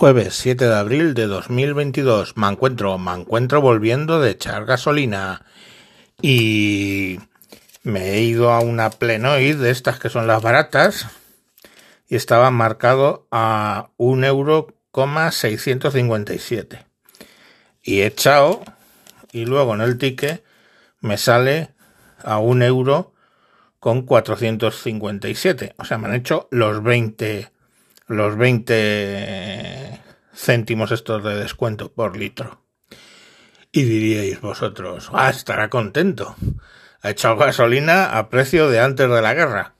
Jueves 7 de abril de 2022. Me encuentro, me encuentro volviendo de echar gasolina. Y me he ido a una Plenoid de estas que son las baratas. Y estaba marcado a un euro Y he echado. Y luego en el ticket me sale a un euro con 457. O sea, me han hecho los 20 los 20 céntimos estos de descuento por litro. Y diríais vosotros, ah, estará contento. Ha echado gasolina a precio de antes de la guerra.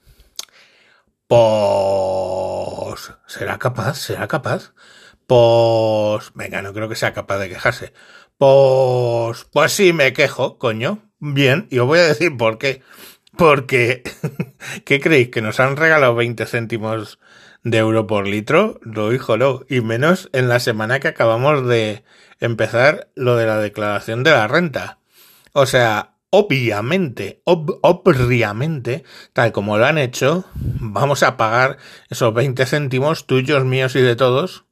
Pues... ¿Será capaz? ¿Será capaz? Pues... Venga, no creo que sea capaz de quejarse. Pues... Pues sí, me quejo, coño. Bien, y os voy a decir por qué. Porque... ¿Qué creéis? ¿Que nos han regalado 20 céntimos de euro por litro, lo hijo no, y menos en la semana que acabamos de empezar lo de la declaración de la renta. O sea, obviamente, obviamente, tal como lo han hecho, vamos a pagar esos 20 céntimos tuyos, míos y de todos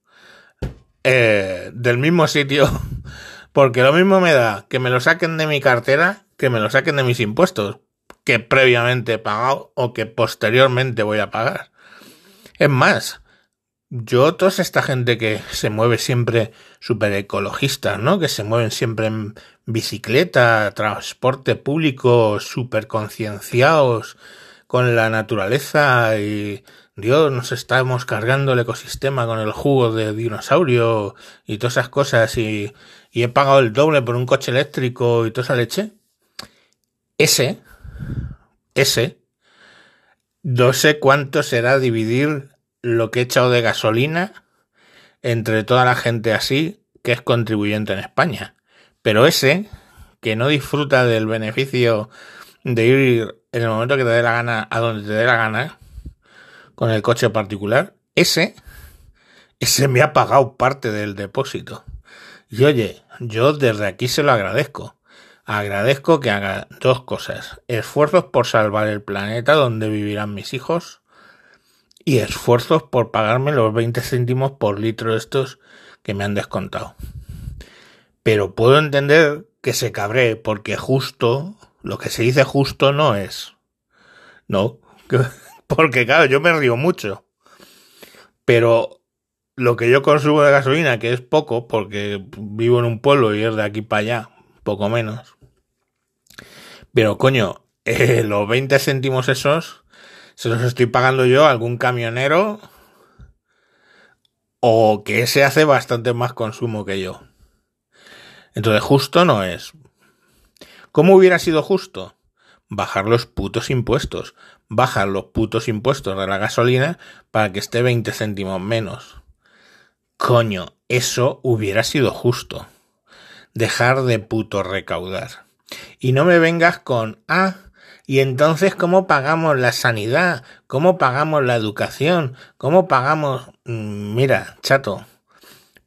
eh, del mismo sitio, porque lo mismo me da que me lo saquen de mi cartera que me lo saquen de mis impuestos, que previamente he pagado o que posteriormente voy a pagar. Es más, yo, toda esta gente que se mueve siempre súper ecologista, ¿no? Que se mueven siempre en bicicleta, transporte público, súper concienciados con la naturaleza y Dios, nos estamos cargando el ecosistema con el jugo de dinosaurio y todas esas cosas y, y he pagado el doble por un coche eléctrico y toda esa leche. Ese, ese, no sé cuánto será dividir lo que he echado de gasolina entre toda la gente así que es contribuyente en España. Pero ese, que no disfruta del beneficio de ir en el momento que te dé la gana a donde te dé la gana con el coche particular, ese, ese me ha pagado parte del depósito. Y oye, yo desde aquí se lo agradezco. Agradezco que haga dos cosas. Esfuerzos por salvar el planeta donde vivirán mis hijos y esfuerzos por pagarme los 20 céntimos por litro estos que me han descontado. Pero puedo entender que se cabré porque justo, lo que se dice justo no es. No, porque claro, yo me río mucho. Pero lo que yo consumo de gasolina, que es poco, porque vivo en un pueblo y es de aquí para allá, poco menos, pero coño, eh, los 20 céntimos esos se los estoy pagando yo a algún camionero o que ese hace bastante más consumo que yo. Entonces justo no es. ¿Cómo hubiera sido justo? Bajar los putos impuestos. Bajar los putos impuestos de la gasolina para que esté 20 céntimos menos. Coño, eso hubiera sido justo. Dejar de puto recaudar. Y no me vengas con, ah, y entonces, ¿cómo pagamos la sanidad? ¿Cómo pagamos la educación? ¿Cómo pagamos... Mm, mira, chato,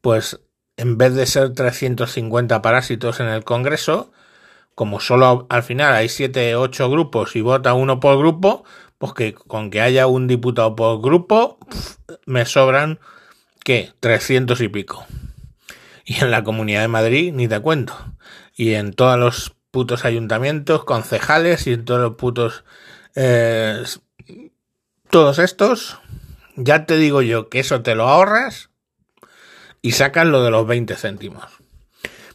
pues en vez de ser 350 parásitos en el Congreso, como solo al final hay 7, 8 grupos y vota uno por grupo, pues que con que haya un diputado por grupo, me sobran, ¿qué? 300 y pico. Y en la Comunidad de Madrid, ni te cuento. Y en todos los putos ayuntamientos, concejales y todos los putos... Eh, todos estos, ya te digo yo que eso te lo ahorras y sacas lo de los 20 céntimos.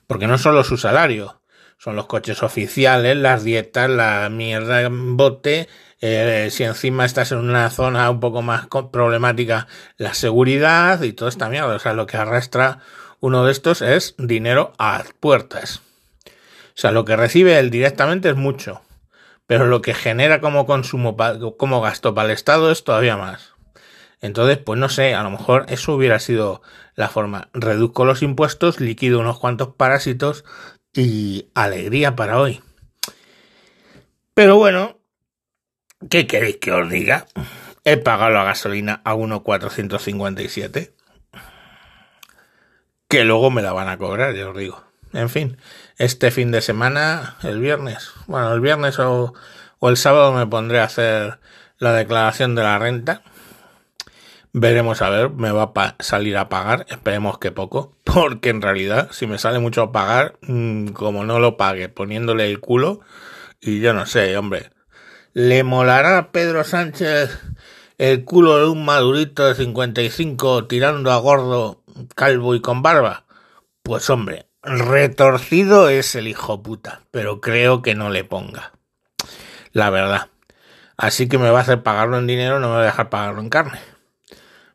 Porque no solo su salario, son los coches oficiales, las dietas, la mierda en bote, eh, si encima estás en una zona un poco más problemática, la seguridad y toda esta mierda. O sea, lo que arrastra uno de estos es dinero a puertas. O sea, lo que recibe él directamente es mucho, pero lo que genera como consumo, como gasto para el Estado es todavía más. Entonces, pues no sé, a lo mejor eso hubiera sido la forma. Reduzco los impuestos, liquido unos cuantos parásitos y alegría para hoy. Pero bueno, ¿qué queréis que os diga? He pagado la gasolina a 1,457. Que luego me la van a cobrar, ya os digo. En fin, este fin de semana, el viernes, bueno, el viernes o, el sábado me pondré a hacer la declaración de la renta. Veremos a ver, me va a salir a pagar, esperemos que poco, porque en realidad si me sale mucho a pagar, mm, como no lo pague poniéndole el culo, y yo no sé, hombre, ¿le molará a Pedro Sánchez el culo de un madurito de 55 tirando a gordo, calvo y con barba? Pues hombre, retorcido es el hijo puta, pero creo que no le ponga. La verdad. Así que me va a hacer pagarlo en dinero, no me va a dejar pagarlo en carne.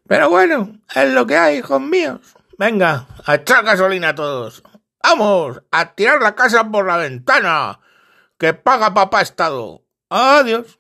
Pero bueno, es lo que hay, hijos míos. Venga, a echar gasolina a todos. Vamos, a tirar la casa por la ventana. Que paga papá Estado. Adiós.